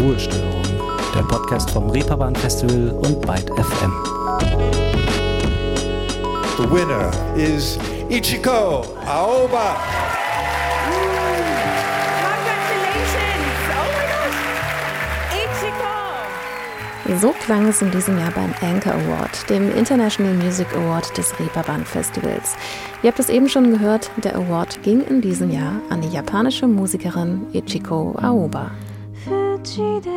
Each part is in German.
Ruhestörung, der Podcast vom Reeperbahn Festival und Byte FM. The winner is Ichiko Aoba. So klang es in diesem Jahr beim Anchor Award, dem International Music Award des Reeperbahn Festivals. Ihr habt es eben schon gehört, der Award ging in diesem Jahr an die japanische Musikerin Ichiko Aoba. 口で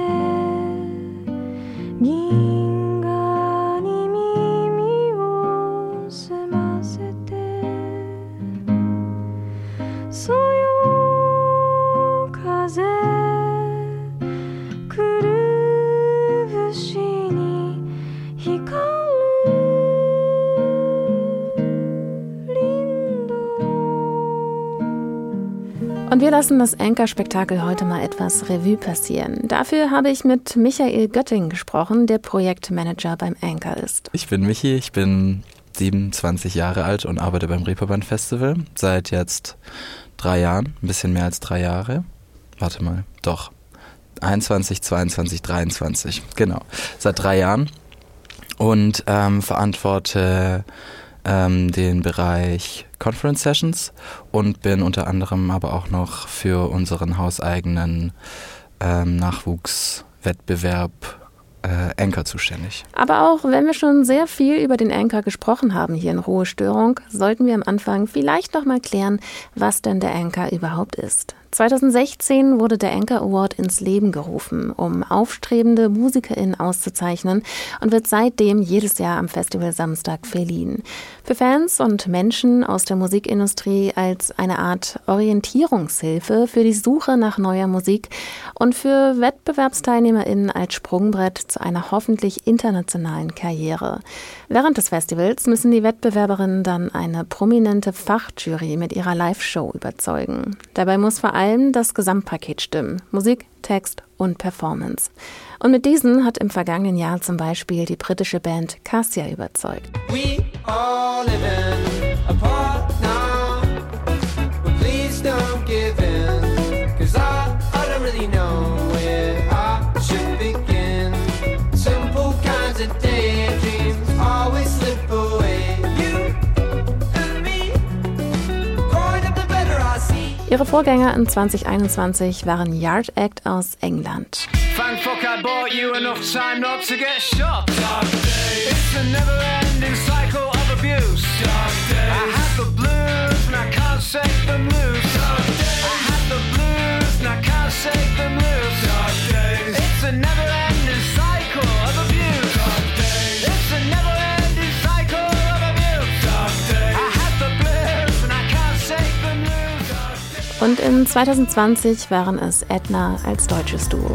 Und wir lassen das Anchor-Spektakel heute mal etwas Revue passieren. Dafür habe ich mit Michael Götting gesprochen, der Projektmanager beim Anchor ist. Ich bin Michi, ich bin 27 Jahre alt und arbeite beim Reeperbahn Festival seit jetzt drei Jahren, ein bisschen mehr als drei Jahre. Warte mal, doch. 21, 22, 23, genau. Seit drei Jahren. Und ähm, verantworte ähm, den Bereich Conference Sessions und bin unter anderem aber auch noch für unseren hauseigenen ähm, Nachwuchswettbewerb äh, Anchor zuständig. Aber auch wenn wir schon sehr viel über den Anchor gesprochen haben hier in Ruhestörung, sollten wir am Anfang vielleicht noch mal klären, was denn der Anchor überhaupt ist. 2016 wurde der Anchor Award ins Leben gerufen, um aufstrebende MusikerInnen auszuzeichnen und wird seitdem jedes Jahr am Festival Samstag verliehen. Für Fans und Menschen aus der Musikindustrie als eine Art Orientierungshilfe für die Suche nach neuer Musik und für WettbewerbsteilnehmerInnen als Sprungbrett zu einer hoffentlich internationalen Karriere. Während des Festivals müssen die Wettbewerberinnen dann eine prominente Fachjury mit ihrer Live-Show überzeugen. Dabei muss vor allem das Gesamtpaket stimmen. Musik, Text und Performance. Und mit diesen hat im vergangenen Jahr zum Beispiel die britische Band Cassia überzeugt. We all live apart now. Ihre Vorgänger in 2021 waren Yard Act aus England. Thank Und in 2020 waren es Edna als deutsches Duo.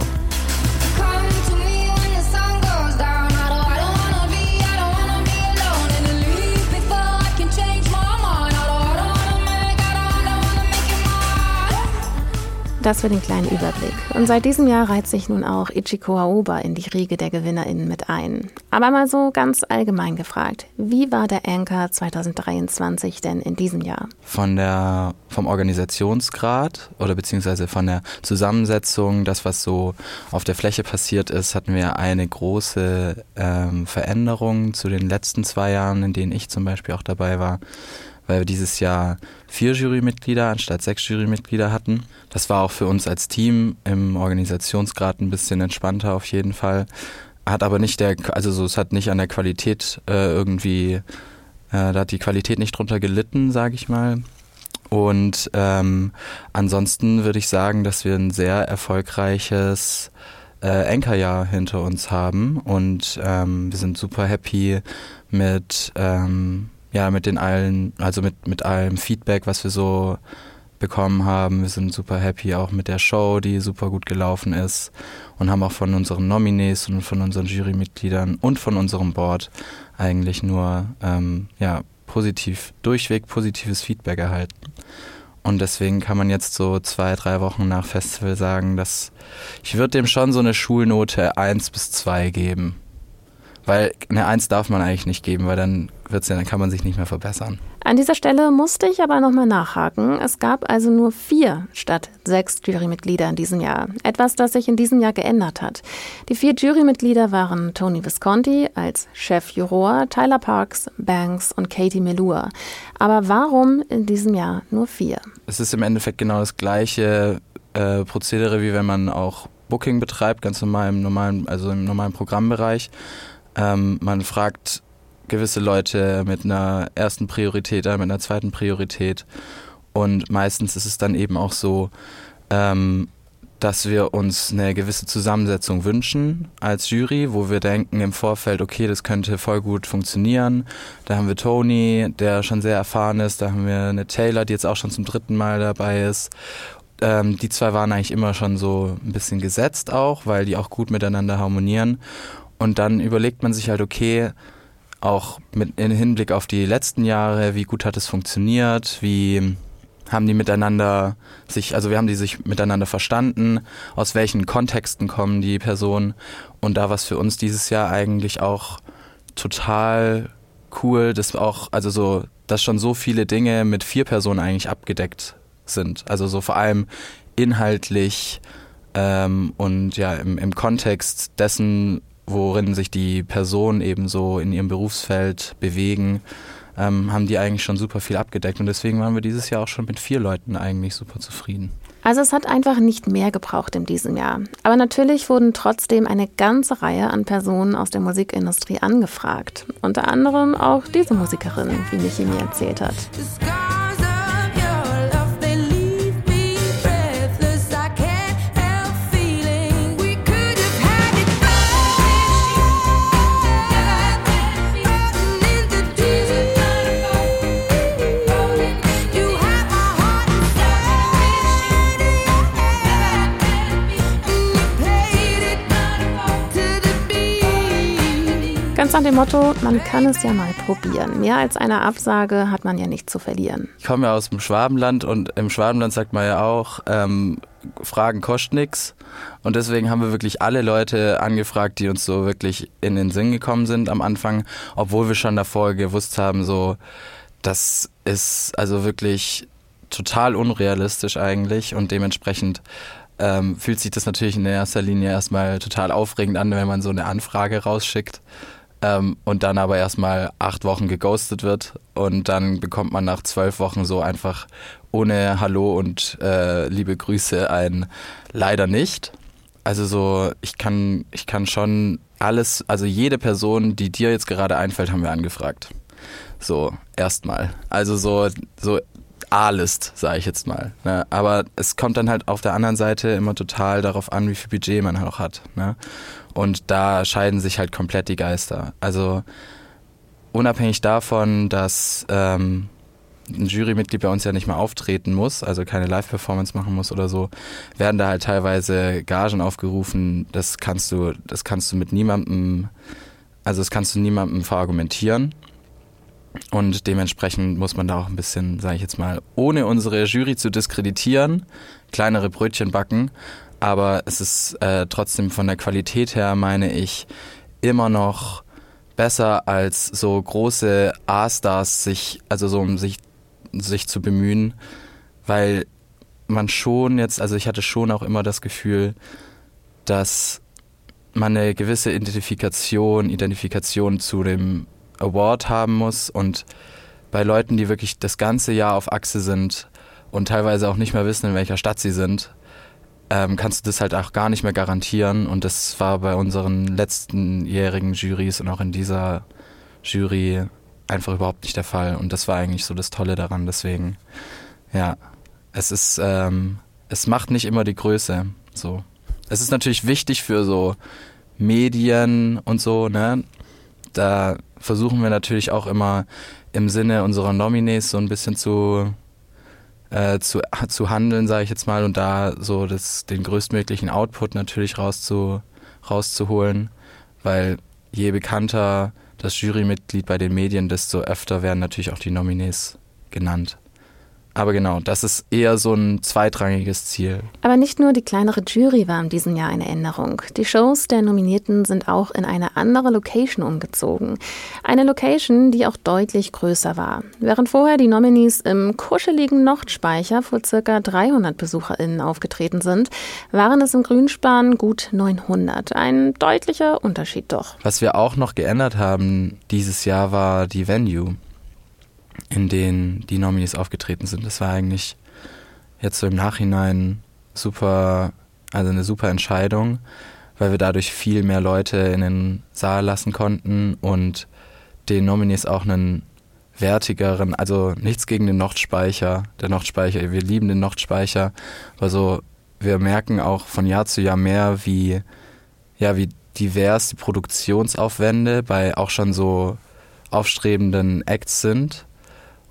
Das für den kleinen Überblick. Und seit diesem Jahr reiht sich nun auch Ichiko Aoba in die Riege der GewinnerInnen mit ein. Aber mal so ganz allgemein gefragt, wie war der Anchor 2023 denn in diesem Jahr? Von der, vom Organisationsgrad oder beziehungsweise von der Zusammensetzung, das was so auf der Fläche passiert ist, hatten wir eine große ähm, Veränderung zu den letzten zwei Jahren, in denen ich zum Beispiel auch dabei war weil wir dieses Jahr vier Jurymitglieder anstatt sechs Jurymitglieder hatten. Das war auch für uns als Team im Organisationsgrad ein bisschen entspannter auf jeden Fall. Hat aber nicht der, also so, es hat nicht an der Qualität äh, irgendwie, äh, da hat die Qualität nicht drunter gelitten, sage ich mal. Und ähm, ansonsten würde ich sagen, dass wir ein sehr erfolgreiches äh, Anchorjahr hinter uns haben und ähm, wir sind super happy mit ähm, ja, mit den allen, also mit, mit allem Feedback, was wir so bekommen haben. Wir sind super happy auch mit der Show, die super gut gelaufen ist und haben auch von unseren Nominees und von unseren Jurymitgliedern und von unserem Board eigentlich nur ähm, ja, positiv, durchweg positives Feedback erhalten. Und deswegen kann man jetzt so zwei, drei Wochen nach Festival sagen, dass ich würde dem schon so eine Schulnote 1 bis 2 geben. Weil eine Eins darf man eigentlich nicht geben, weil dann wird's ja, dann kann man sich nicht mehr verbessern. An dieser Stelle musste ich aber nochmal nachhaken. Es gab also nur vier statt sechs Jurymitglieder in diesem Jahr. Etwas, das sich in diesem Jahr geändert hat. Die vier Jurymitglieder waren Tony Visconti als Chefjuror, Tyler Parks, Banks und Katie Melua. Aber warum in diesem Jahr nur vier? Es ist im Endeffekt genau das gleiche äh, Prozedere, wie wenn man auch Booking betreibt, ganz normal im normalen, also im normalen Programmbereich. Ähm, man fragt gewisse Leute mit einer ersten Priorität, mit einer zweiten Priorität. Und meistens ist es dann eben auch so, ähm, dass wir uns eine gewisse Zusammensetzung wünschen als Jury, wo wir denken im Vorfeld, okay, das könnte voll gut funktionieren. Da haben wir Tony, der schon sehr erfahren ist, da haben wir eine Taylor, die jetzt auch schon zum dritten Mal dabei ist. Ähm, die zwei waren eigentlich immer schon so ein bisschen gesetzt auch, weil die auch gut miteinander harmonieren. Und dann überlegt man sich halt, okay, auch mit in Hinblick auf die letzten Jahre, wie gut hat es funktioniert, wie haben die miteinander sich, also wir haben die sich miteinander verstanden, aus welchen Kontexten kommen die Personen? Und da war es für uns dieses Jahr eigentlich auch total cool, dass auch, also so, dass schon so viele Dinge mit vier Personen eigentlich abgedeckt sind. Also so vor allem inhaltlich ähm, und ja im, im Kontext dessen, worin sich die Personen eben so in ihrem Berufsfeld bewegen, ähm, haben die eigentlich schon super viel abgedeckt. Und deswegen waren wir dieses Jahr auch schon mit vier Leuten eigentlich super zufrieden. Also es hat einfach nicht mehr gebraucht in diesem Jahr. Aber natürlich wurden trotzdem eine ganze Reihe an Personen aus der Musikindustrie angefragt. Unter anderem auch diese Musikerin, wie Michi mir erzählt hat. Dem Motto, man kann es ja mal probieren. Mehr als eine Absage hat man ja nicht zu verlieren. Ich komme ja aus dem Schwabenland und im Schwabenland sagt man ja auch, ähm, Fragen kosten nichts. Und deswegen haben wir wirklich alle Leute angefragt, die uns so wirklich in den Sinn gekommen sind am Anfang, obwohl wir schon davor gewusst haben, so, das ist also wirklich total unrealistisch eigentlich und dementsprechend ähm, fühlt sich das natürlich in erster Linie erstmal total aufregend an, wenn man so eine Anfrage rausschickt ähm, und dann aber erstmal acht Wochen geghostet wird und dann bekommt man nach zwölf Wochen so einfach ohne Hallo und äh, liebe Grüße ein leider nicht. Also so, ich kann, ich kann schon alles, also jede Person, die dir jetzt gerade einfällt, haben wir angefragt. So, erstmal. Also so, so A-List, sage ich jetzt mal. Ne? Aber es kommt dann halt auf der anderen Seite immer total darauf an, wie viel Budget man auch hat. Ne? Und da scheiden sich halt komplett die Geister. Also unabhängig davon, dass ähm, ein Jurymitglied bei uns ja nicht mehr auftreten muss, also keine Live-Performance machen muss oder so, werden da halt teilweise Gagen aufgerufen. Das kannst du, das kannst du mit niemandem, also das kannst du niemandem verargumentieren. Und dementsprechend muss man da auch ein bisschen, sage ich jetzt mal, ohne unsere Jury zu diskreditieren, kleinere Brötchen backen aber es ist äh, trotzdem von der Qualität her, meine ich, immer noch besser als so große A-Stars sich, also so um sich, sich zu bemühen, weil man schon jetzt, also ich hatte schon auch immer das Gefühl, dass man eine gewisse Identifikation, Identifikation zu dem Award haben muss. Und bei Leuten, die wirklich das ganze Jahr auf Achse sind und teilweise auch nicht mehr wissen, in welcher Stadt sie sind, ähm, kannst du das halt auch gar nicht mehr garantieren. Und das war bei unseren letztenjährigen Jurys und auch in dieser Jury einfach überhaupt nicht der Fall. Und das war eigentlich so das Tolle daran. Deswegen, ja, es ist, ähm, es macht nicht immer die Größe. So. Es ist natürlich wichtig für so Medien und so, ne? Da versuchen wir natürlich auch immer im Sinne unserer Nominees so ein bisschen zu äh, zu, zu handeln, sage ich jetzt mal, und da so das, den größtmöglichen Output natürlich rauszu, rauszuholen, weil je bekannter das Jurymitglied bei den Medien, desto öfter werden natürlich auch die Nominees genannt. Aber genau, das ist eher so ein zweitrangiges Ziel. Aber nicht nur die kleinere Jury war in diesem Jahr eine Änderung. Die Shows der Nominierten sind auch in eine andere Location umgezogen. Eine Location, die auch deutlich größer war. Während vorher die Nominees im kuscheligen Nordspeicher vor circa 300 BesucherInnen aufgetreten sind, waren es im Grünspan gut 900. Ein deutlicher Unterschied doch. Was wir auch noch geändert haben dieses Jahr war die Venue in denen die Nominees aufgetreten sind. Das war eigentlich jetzt so im Nachhinein super, also eine super Entscheidung, weil wir dadurch viel mehr Leute in den Saal lassen konnten und den Nominees auch einen wertigeren, also nichts gegen den Nordspeicher, der Nordspeicher, wir lieben den Nordspeicher, aber so, wir merken auch von Jahr zu Jahr mehr, wie, ja, wie divers die Produktionsaufwände bei auch schon so aufstrebenden Acts sind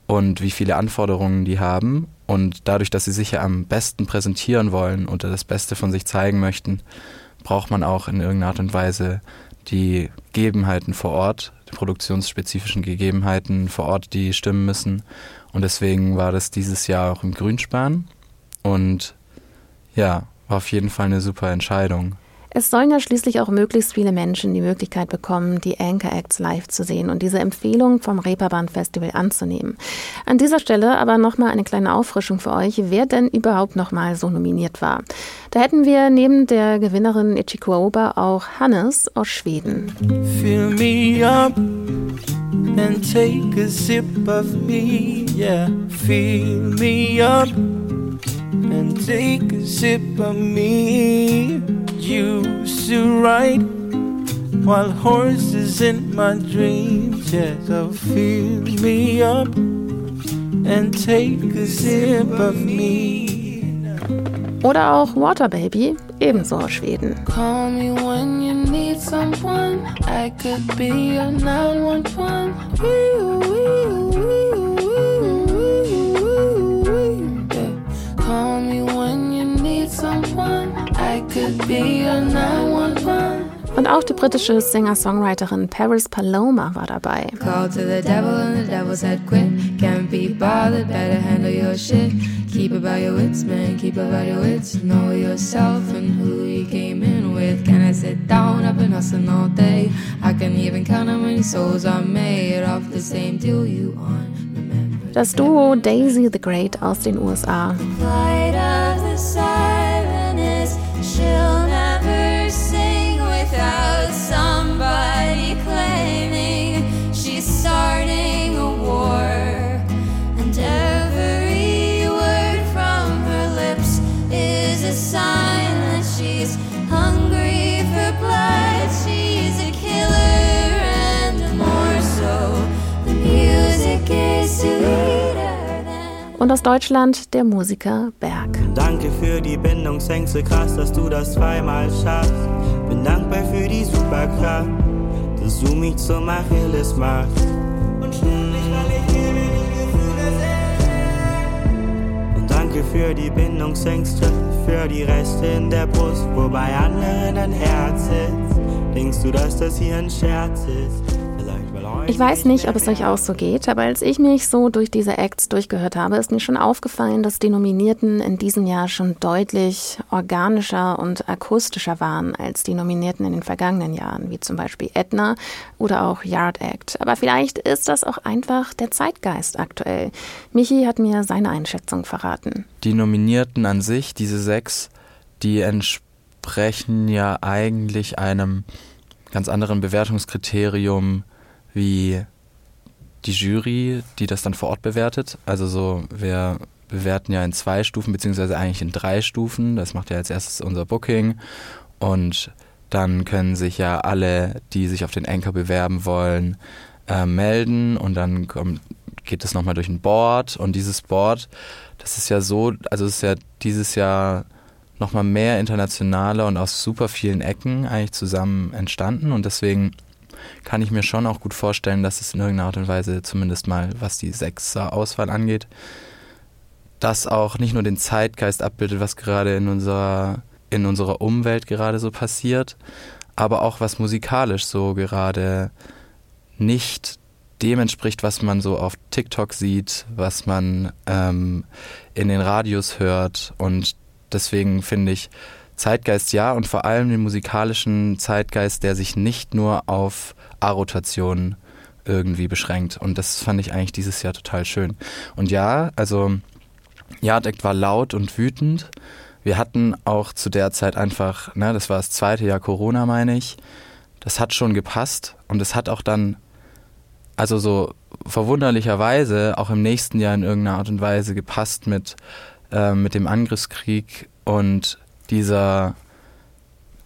und wie viele Anforderungen die haben. Und dadurch, dass sie sich ja am besten präsentieren wollen und das Beste von sich zeigen möchten, braucht man auch in irgendeiner Art und Weise die Gegebenheiten vor Ort, die produktionsspezifischen Gegebenheiten vor Ort, die stimmen müssen. Und deswegen war das dieses Jahr auch im Grünspan. Und ja, war auf jeden Fall eine super Entscheidung. Es sollen ja schließlich auch möglichst viele Menschen die Möglichkeit bekommen, die Anchor Acts live zu sehen und diese Empfehlung vom Reeperbahn Festival anzunehmen. An dieser Stelle aber nochmal eine kleine Auffrischung für euch, wer denn überhaupt nochmal so nominiert war. Da hätten wir neben der Gewinnerin Ichiko Aoba auch Hannes aus Schweden. Fill me up and take a sip of me, yeah. Fill me up and take a sip of me. used to ride while horses in my dreams, yes, so fill me up and take a sip of me. Oder auch Water Baby, ebenso aus Schweden. Call me when you need someone, I could be your 911. Call Und auch die britische Singer-Songwriterin Paris Paloma war dabei. Call to the devil and the devil said aus Deutschland der Musiker Berg. Danke für die Bindungsängste, krass, dass du das zweimal schaffst. Bin dankbar für die Superkraft, dass du mich zum Achilles machst. Und ständig, weil ich hier bin und Und danke für die Bindungsängste, für die Reste in der Brust, wo bei anderen ein Herz sitzt. Denkst du, dass das hier ein Scherz ist? Ich weiß nicht, ob es euch auch so geht, aber als ich mich so durch diese Acts durchgehört habe, ist mir schon aufgefallen, dass die Nominierten in diesem Jahr schon deutlich organischer und akustischer waren als die Nominierten in den vergangenen Jahren, wie zum Beispiel Edna oder auch Yard Act. Aber vielleicht ist das auch einfach der Zeitgeist aktuell. Michi hat mir seine Einschätzung verraten. Die Nominierten an sich, diese sechs, die entsprechen ja eigentlich einem ganz anderen Bewertungskriterium wie die Jury, die das dann vor Ort bewertet. Also so, wir bewerten ja in zwei Stufen, beziehungsweise eigentlich in drei Stufen. Das macht ja als erstes unser Booking. Und dann können sich ja alle, die sich auf den Anchor bewerben wollen, äh, melden und dann kommt, geht es nochmal durch ein Board und dieses Board, das ist ja so, also es ist ja dieses Jahr nochmal mehr internationaler und aus super vielen Ecken eigentlich zusammen entstanden und deswegen kann ich mir schon auch gut vorstellen, dass es in irgendeiner Art und Weise, zumindest mal was die Sechser-Auswahl angeht, das auch nicht nur den Zeitgeist abbildet, was gerade in unserer, in unserer Umwelt gerade so passiert, aber auch was musikalisch so gerade nicht dem entspricht, was man so auf TikTok sieht, was man ähm, in den Radios hört. Und deswegen finde ich Zeitgeist ja und vor allem den musikalischen Zeitgeist, der sich nicht nur auf A-Rotation irgendwie beschränkt. Und das fand ich eigentlich dieses Jahr total schön. Und ja, also Jadek war laut und wütend. Wir hatten auch zu der Zeit einfach, ne, das war das zweite Jahr Corona, meine ich. Das hat schon gepasst und es hat auch dann, also so verwunderlicherweise, auch im nächsten Jahr in irgendeiner Art und Weise gepasst mit, äh, mit dem Angriffskrieg und dieser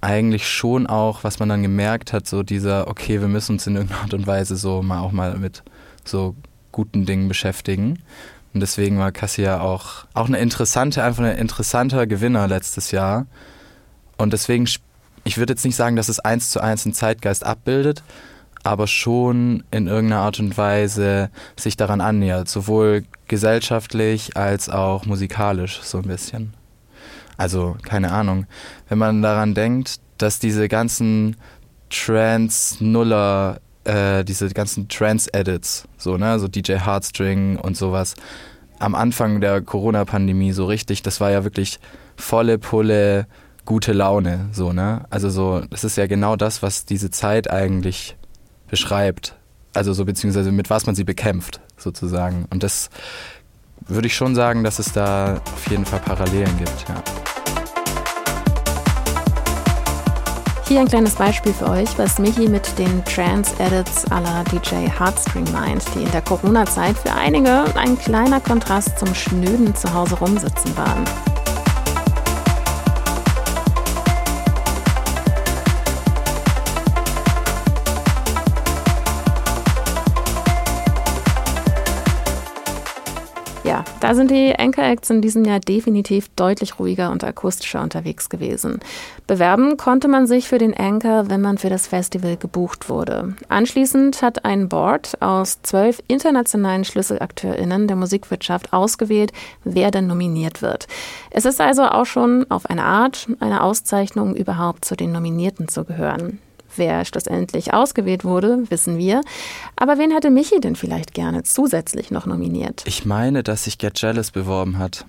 eigentlich schon auch, was man dann gemerkt hat, so dieser, okay, wir müssen uns in irgendeiner Art und Weise so mal auch mal mit so guten Dingen beschäftigen. Und deswegen war Cassia auch, auch eine interessante, einfach ein interessanter Gewinner letztes Jahr. Und deswegen, ich würde jetzt nicht sagen, dass es eins zu eins einen Zeitgeist abbildet, aber schon in irgendeiner Art und Weise sich daran annähert, sowohl gesellschaftlich als auch musikalisch so ein bisschen. Also, keine Ahnung. Wenn man daran denkt, dass diese ganzen Trans-Nuller, äh, diese ganzen Trans-Edits, so, ne, so DJ Heartstring und sowas, am Anfang der Corona-Pandemie so richtig, das war ja wirklich volle Pulle, gute Laune, so, ne? Also so, das ist ja genau das, was diese Zeit eigentlich beschreibt. Also so, beziehungsweise mit was man sie bekämpft, sozusagen. Und das würde ich schon sagen, dass es da auf jeden Fall Parallelen gibt, ja. Hier ein kleines Beispiel für euch, was Michi mit den Trance-Edits à la DJ Heartstring meint, die in der Corona-Zeit für einige ein kleiner Kontrast zum schnöden Zuhause rumsitzen waren. Da sind die Anchor Acts in diesem Jahr definitiv deutlich ruhiger und akustischer unterwegs gewesen. Bewerben konnte man sich für den Anchor, wenn man für das Festival gebucht wurde. Anschließend hat ein Board aus zwölf internationalen SchlüsselakteurInnen der Musikwirtschaft ausgewählt, wer denn nominiert wird. Es ist also auch schon auf eine Art eine Auszeichnung, überhaupt zu den Nominierten zu gehören. Wer schlussendlich ausgewählt wurde, wissen wir. Aber wen hätte Michi denn vielleicht gerne zusätzlich noch nominiert? Ich meine, dass sich Get Jealous beworben hat.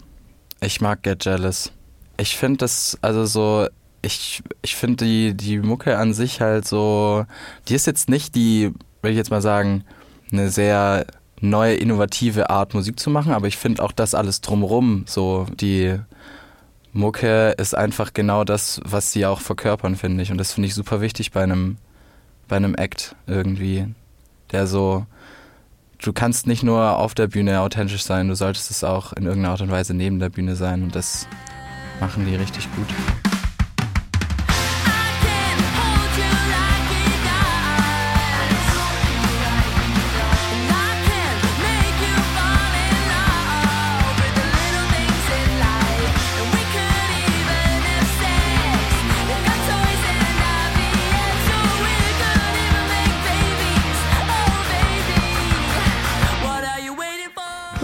Ich mag Get Jealous. Ich finde das, also so, ich, ich finde die, die Mucke an sich halt so, die ist jetzt nicht die, will ich jetzt mal sagen, eine sehr neue, innovative Art Musik zu machen, aber ich finde auch das alles drumrum, so die Mucke ist einfach genau das, was sie auch verkörpern, finde ich. Und das finde ich super wichtig bei einem, bei einem Act irgendwie, der so, du kannst nicht nur auf der Bühne authentisch sein, du solltest es auch in irgendeiner Art und Weise neben der Bühne sein. Und das machen die richtig gut.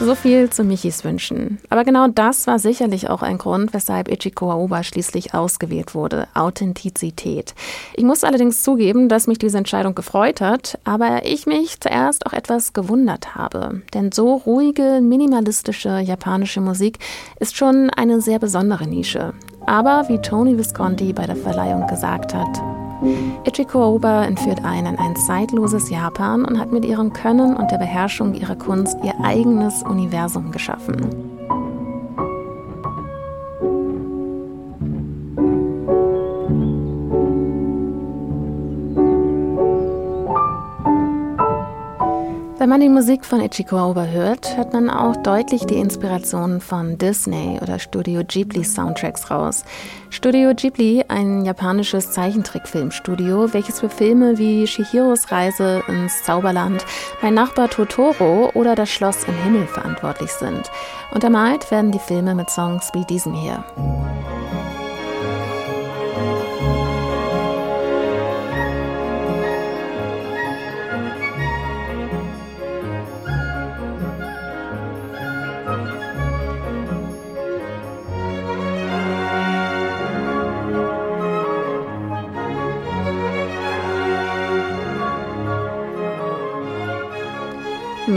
So viel zu Michis Wünschen. Aber genau das war sicherlich auch ein Grund, weshalb Ichiko Aoba schließlich ausgewählt wurde. Authentizität. Ich muss allerdings zugeben, dass mich diese Entscheidung gefreut hat, aber ich mich zuerst auch etwas gewundert habe. Denn so ruhige, minimalistische japanische Musik ist schon eine sehr besondere Nische. Aber wie Tony Visconti bei der Verleihung gesagt hat, Ichiko Aoba entführt einen in ein zeitloses Japan und hat mit ihrem Können und der Beherrschung ihrer Kunst ihr eigenes Universum geschaffen. Wenn man die Musik von Ichiko Aoba hört, hört man auch deutlich die Inspiration von Disney oder Studio Ghibli Soundtracks raus. Studio Ghibli, ein japanisches Zeichentrickfilmstudio, welches für Filme wie Shihiros Reise ins Zauberland, Mein Nachbar Totoro oder Das Schloss im Himmel verantwortlich sind. Untermalt werden die Filme mit Songs wie diesem hier.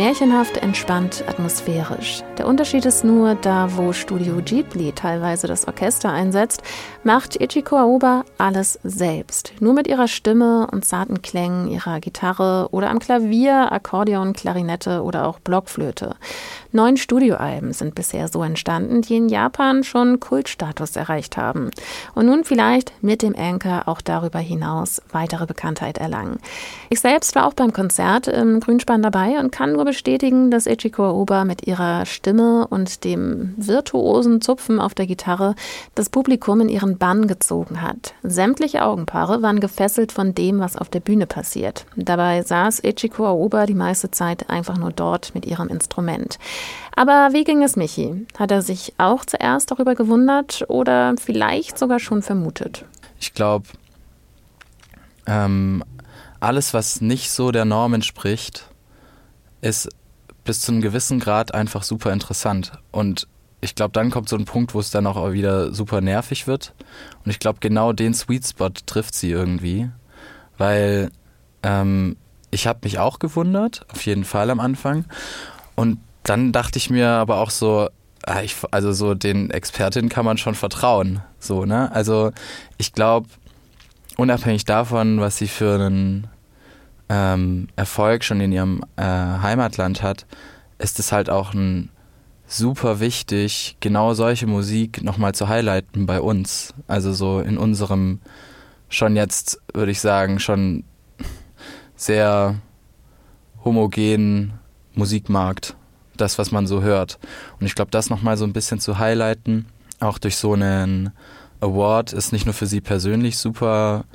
Märchenhaft, entspannt, atmosphärisch. Der Unterschied ist nur, da wo Studio Ghibli teilweise das Orchester einsetzt, macht Ichiko Aoba alles selbst. Nur mit ihrer Stimme und zarten Klängen ihrer Gitarre oder am Klavier, Akkordeon, Klarinette oder auch Blockflöte. Neun Studioalben sind bisher so entstanden, die in Japan schon Kultstatus erreicht haben. Und nun vielleicht mit dem Anchor auch darüber hinaus weitere Bekanntheit erlangen. Ich selbst war auch beim Konzert im Grünspan dabei und kann nur bestätigen, dass Ichiko Aoba mit ihrer Stimme und dem virtuosen Zupfen auf der Gitarre das Publikum in ihren Bann gezogen hat. Sämtliche Augenpaare waren gefesselt von dem, was auf der Bühne passiert. Dabei saß Ichiko Aoba die meiste Zeit einfach nur dort mit ihrem Instrument. Aber wie ging es Michi? Hat er sich auch zuerst darüber gewundert oder vielleicht sogar schon vermutet? Ich glaube, ähm, alles, was nicht so der Norm entspricht, ist bis zu einem gewissen Grad einfach super interessant. Und ich glaube, dann kommt so ein Punkt, wo es dann auch wieder super nervig wird. Und ich glaube, genau den Sweet Spot trifft sie irgendwie. Weil ähm, ich habe mich auch gewundert, auf jeden Fall am Anfang. Und dann dachte ich mir aber auch so, ah, also so den Expertinnen kann man schon vertrauen. So, ne? Also ich glaube, unabhängig davon, was sie für einen ähm, Erfolg schon in ihrem äh, Heimatland hat, ist es halt auch ein super wichtig, genau solche Musik nochmal zu highlighten bei uns. Also so in unserem schon jetzt, würde ich sagen, schon sehr homogenen Musikmarkt das, was man so hört. Und ich glaube, das nochmal so ein bisschen zu highlighten, auch durch so einen Award, ist nicht nur für sie persönlich super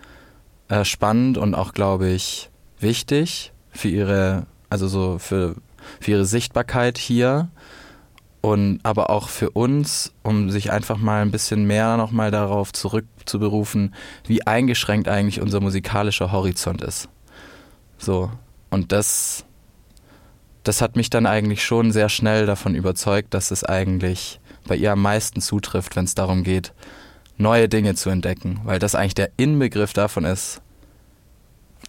äh, spannend und auch, glaube ich, wichtig für ihre, also so für, für ihre Sichtbarkeit hier und aber auch für uns, um sich einfach mal ein bisschen mehr nochmal darauf zurückzuberufen, wie eingeschränkt eigentlich unser musikalischer Horizont ist. So. Und das das hat mich dann eigentlich schon sehr schnell davon überzeugt, dass es eigentlich bei ihr am meisten zutrifft, wenn es darum geht, neue Dinge zu entdecken, weil das eigentlich der Inbegriff davon ist.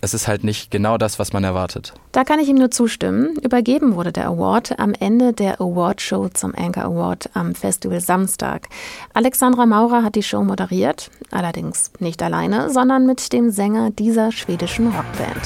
Es ist halt nicht genau das, was man erwartet. Da kann ich ihm nur zustimmen. Übergeben wurde der Award am Ende der Awardshow zum Anchor Award am Festival Samstag. Alexandra Maurer hat die Show moderiert, allerdings nicht alleine, sondern mit dem Sänger dieser schwedischen Rockband.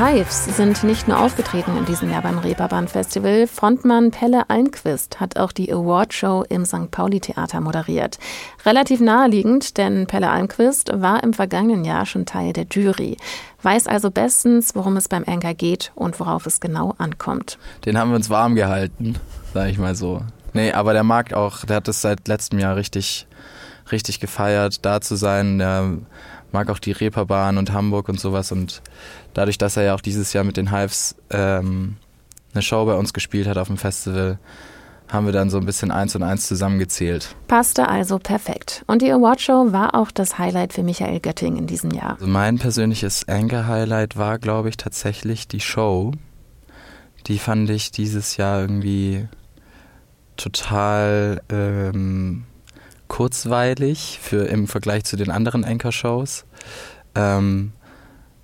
Hives sind nicht nur aufgetreten in diesem Jahr beim Reeperbahn Festival. Frontmann Pelle Almquist hat auch die Awardshow im St. Pauli Theater moderiert. Relativ naheliegend, denn Pelle Almquist war im vergangenen Jahr schon Teil der Jury. Weiß also bestens, worum es beim Anker geht und worauf es genau ankommt. Den haben wir uns warm gehalten, sag ich mal so. Nee, aber der mag auch, der hat es seit letztem Jahr richtig, richtig gefeiert, da zu sein. Der mag auch die Reeperbahn und Hamburg und sowas. Und dadurch, dass er ja auch dieses Jahr mit den Hives ähm, eine Show bei uns gespielt hat auf dem Festival, haben wir dann so ein bisschen eins und eins zusammengezählt. Passte also perfekt. Und die Awardshow war auch das Highlight für Michael Götting in diesem Jahr. Also mein persönliches Anchor-Highlight war, glaube ich, tatsächlich die Show. Die fand ich dieses Jahr irgendwie total ähm, kurzweilig für, im Vergleich zu den anderen Anchor-Shows. Ähm,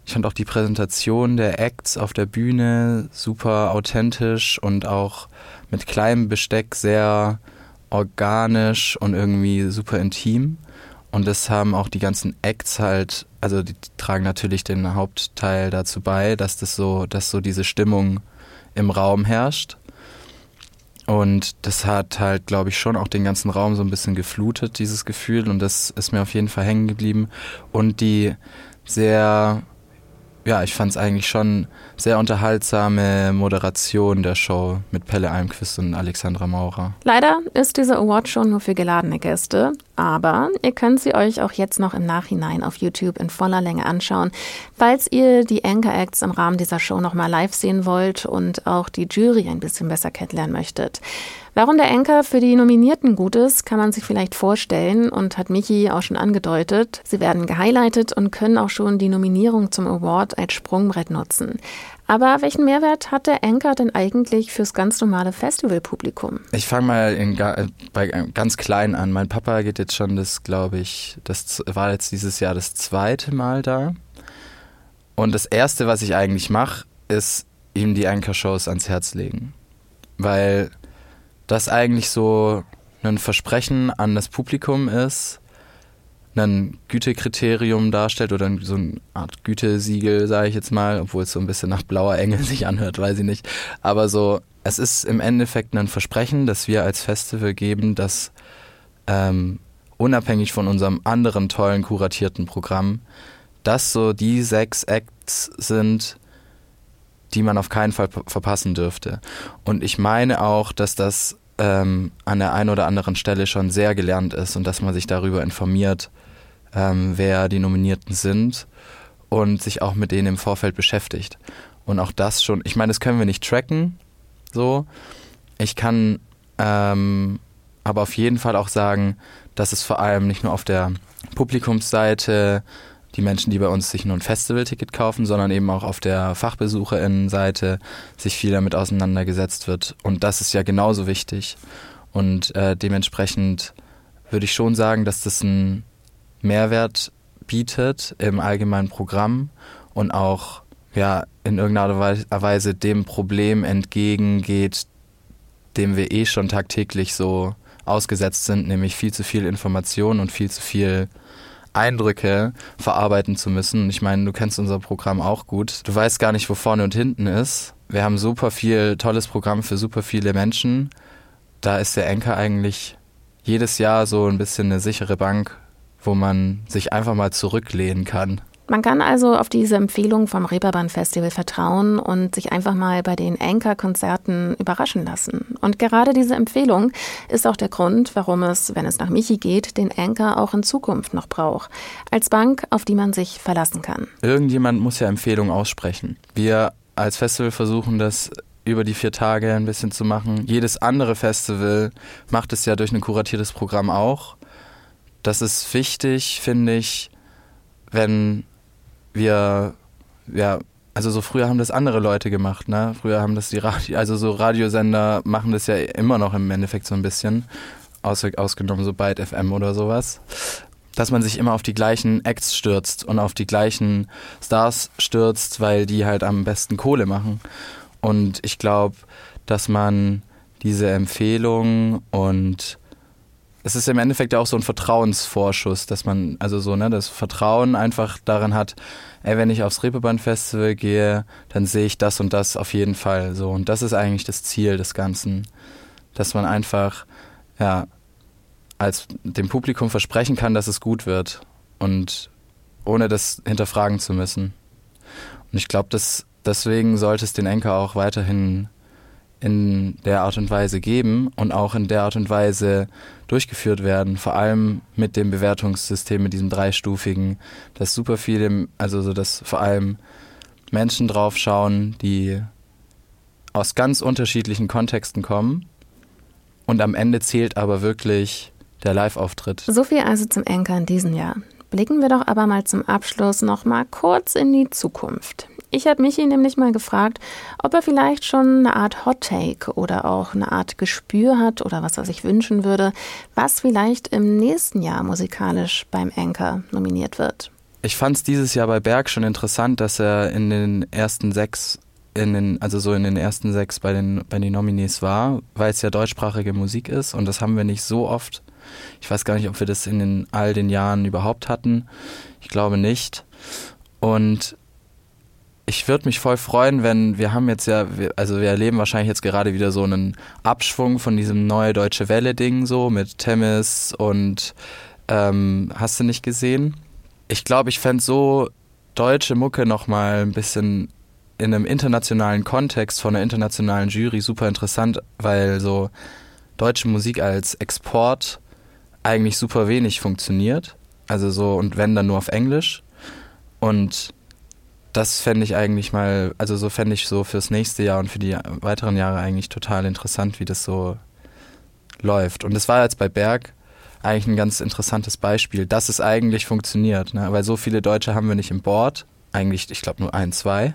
ich fand auch die Präsentation der Acts auf der Bühne super authentisch und auch mit kleinem Besteck sehr organisch und irgendwie super intim. Und das haben auch die ganzen Acts halt, also die tragen natürlich den Hauptteil dazu bei, dass das so, dass so diese Stimmung im Raum herrscht. Und das hat halt, glaube ich, schon auch den ganzen Raum so ein bisschen geflutet, dieses Gefühl. Und das ist mir auf jeden Fall hängen geblieben. Und die sehr ja, ich fand es eigentlich schon sehr unterhaltsame Moderation der Show mit Pelle Almquist und Alexandra Maurer. Leider ist diese Awardshow nur für geladene Gäste, aber ihr könnt sie euch auch jetzt noch im Nachhinein auf YouTube in voller Länge anschauen, falls ihr die Anchor Acts im Rahmen dieser Show nochmal live sehen wollt und auch die Jury ein bisschen besser kennenlernen möchtet. Warum der Anker für die Nominierten gut ist, kann man sich vielleicht vorstellen und hat Michi auch schon angedeutet. Sie werden gehighlightet und können auch schon die Nominierung zum Award als Sprungbrett nutzen. Aber welchen Mehrwert hat der Anker denn eigentlich fürs ganz normale Festivalpublikum? Ich fange mal in, bei ganz klein an. Mein Papa geht jetzt schon das, glaube ich, das war jetzt dieses Jahr das zweite Mal da. Und das erste, was ich eigentlich mache, ist ihm die Anchor-Shows ans Herz legen. Weil das eigentlich so ein Versprechen an das Publikum ist, ein Gütekriterium darstellt oder so eine Art Gütesiegel, sage ich jetzt mal, obwohl es so ein bisschen nach blauer Engel sich anhört, weiß ich nicht. Aber so, es ist im Endeffekt ein Versprechen, das wir als Festival geben, dass ähm, unabhängig von unserem anderen tollen kuratierten Programm, das so die sechs Acts sind, die man auf keinen Fall verpassen dürfte. Und ich meine auch, dass das ähm, an der einen oder anderen Stelle schon sehr gelernt ist und dass man sich darüber informiert, ähm, wer die Nominierten sind und sich auch mit denen im Vorfeld beschäftigt. Und auch das schon, ich meine, das können wir nicht tracken, so. Ich kann ähm, aber auf jeden Fall auch sagen, dass es vor allem nicht nur auf der Publikumsseite die Menschen, die bei uns sich nur ein Festivalticket kaufen, sondern eben auch auf der Fachbesucherinnenseite sich viel damit auseinandergesetzt wird. Und das ist ja genauso wichtig. Und äh, dementsprechend würde ich schon sagen, dass das ein Mehrwert bietet im allgemeinen Programm und auch ja, in irgendeiner Weise dem Problem entgegengeht, dem wir eh schon tagtäglich so ausgesetzt sind, nämlich viel zu viel Information und viel zu viel Eindrücke verarbeiten zu müssen. Ich meine, du kennst unser Programm auch gut. Du weißt gar nicht, wo vorne und hinten ist. Wir haben super viel tolles Programm für super viele Menschen. Da ist der Enker eigentlich jedes Jahr so ein bisschen eine sichere Bank, wo man sich einfach mal zurücklehnen kann. Man kann also auf diese Empfehlung vom Reeperbahn Festival vertrauen und sich einfach mal bei den Anchor-Konzerten überraschen lassen. Und gerade diese Empfehlung ist auch der Grund, warum es, wenn es nach Michi geht, den Anchor auch in Zukunft noch braucht. Als Bank, auf die man sich verlassen kann. Irgendjemand muss ja Empfehlungen aussprechen. Wir als Festival versuchen das über die vier Tage ein bisschen zu machen. Jedes andere Festival macht es ja durch ein kuratiertes Programm auch. Das ist wichtig, finde ich, wenn wir, ja, also so früher haben das andere Leute gemacht, ne? Früher haben das die Radio, also so Radiosender machen das ja immer noch im Endeffekt so ein bisschen, aus, ausgenommen so Byte FM oder sowas. Dass man sich immer auf die gleichen Acts stürzt und auf die gleichen Stars stürzt, weil die halt am besten Kohle machen. Und ich glaube, dass man diese Empfehlung und es ist im Endeffekt auch so ein Vertrauensvorschuss, dass man, also so, ne, das Vertrauen einfach daran hat, ey, wenn ich aufs Reeperbahn-Festival gehe, dann sehe ich das und das auf jeden Fall so. Und das ist eigentlich das Ziel des Ganzen, dass man einfach, ja, als dem Publikum versprechen kann, dass es gut wird und ohne das hinterfragen zu müssen. Und ich glaube, deswegen sollte es den Enker auch weiterhin in der Art und Weise geben und auch in der Art und Weise durchgeführt werden, vor allem mit dem Bewertungssystem, mit diesem dreistufigen, dass super viele, also so, dass vor allem Menschen drauf schauen, die aus ganz unterschiedlichen Kontexten kommen und am Ende zählt aber wirklich der Live-Auftritt. So viel also zum Anker in diesem Jahr. Blicken wir doch aber mal zum Abschluss noch mal kurz in die Zukunft. Ich habe Michi nämlich mal gefragt, ob er vielleicht schon eine Art Hot Take oder auch eine Art Gespür hat oder was er sich wünschen würde, was vielleicht im nächsten Jahr musikalisch beim Anchor nominiert wird. Ich fand es dieses Jahr bei Berg schon interessant, dass er in den ersten sechs in den, also so in den ersten sechs bei den, bei den Nominees war, weil es ja deutschsprachige Musik ist und das haben wir nicht so oft. Ich weiß gar nicht, ob wir das in den, all den Jahren überhaupt hatten. Ich glaube nicht. Und ich würde mich voll freuen, wenn wir haben jetzt ja, also wir erleben wahrscheinlich jetzt gerade wieder so einen Abschwung von diesem neue deutsche Welle-Ding so mit Temis und ähm, hast du nicht gesehen? Ich glaube, ich fände so deutsche Mucke nochmal ein bisschen in einem internationalen Kontext von einer internationalen Jury super interessant, weil so deutsche Musik als Export eigentlich super wenig funktioniert. Also so, und wenn dann nur auf Englisch. Und das fände ich eigentlich mal, also so fände ich so fürs nächste Jahr und für die weiteren Jahre eigentlich total interessant, wie das so läuft. Und das war jetzt bei Berg eigentlich ein ganz interessantes Beispiel, dass es eigentlich funktioniert. Ne? Weil so viele Deutsche haben wir nicht im Board. Eigentlich, ich glaube, nur ein, zwei.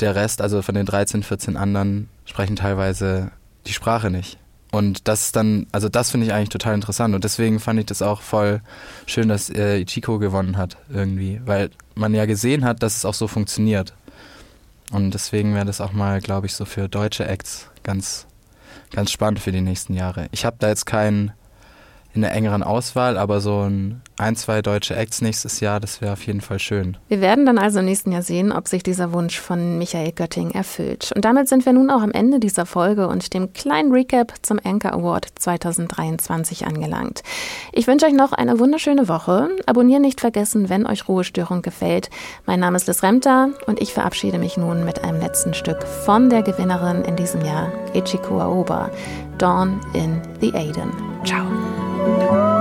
Der Rest, also von den 13, 14 anderen, sprechen teilweise die Sprache nicht. Und das ist dann, also das finde ich eigentlich total interessant. Und deswegen fand ich das auch voll schön, dass äh, Ichiko gewonnen hat, irgendwie. Weil man ja gesehen hat, dass es auch so funktioniert. Und deswegen wäre das auch mal, glaube ich, so für deutsche Acts ganz, ganz spannend für die nächsten Jahre. Ich habe da jetzt keinen in der engeren Auswahl, aber so ein, ein, zwei deutsche Acts nächstes Jahr, das wäre auf jeden Fall schön. Wir werden dann also im nächsten Jahr sehen, ob sich dieser Wunsch von Michael Götting erfüllt. Und damit sind wir nun auch am Ende dieser Folge und dem kleinen Recap zum Anchor Award 2023 angelangt. Ich wünsche euch noch eine wunderschöne Woche. Abonnieren nicht vergessen, wenn euch Ruhestörung gefällt. Mein Name ist Liz Remter und ich verabschiede mich nun mit einem letzten Stück von der Gewinnerin in diesem Jahr, Ichiko Aoba, Dawn in the Aiden. Ciao.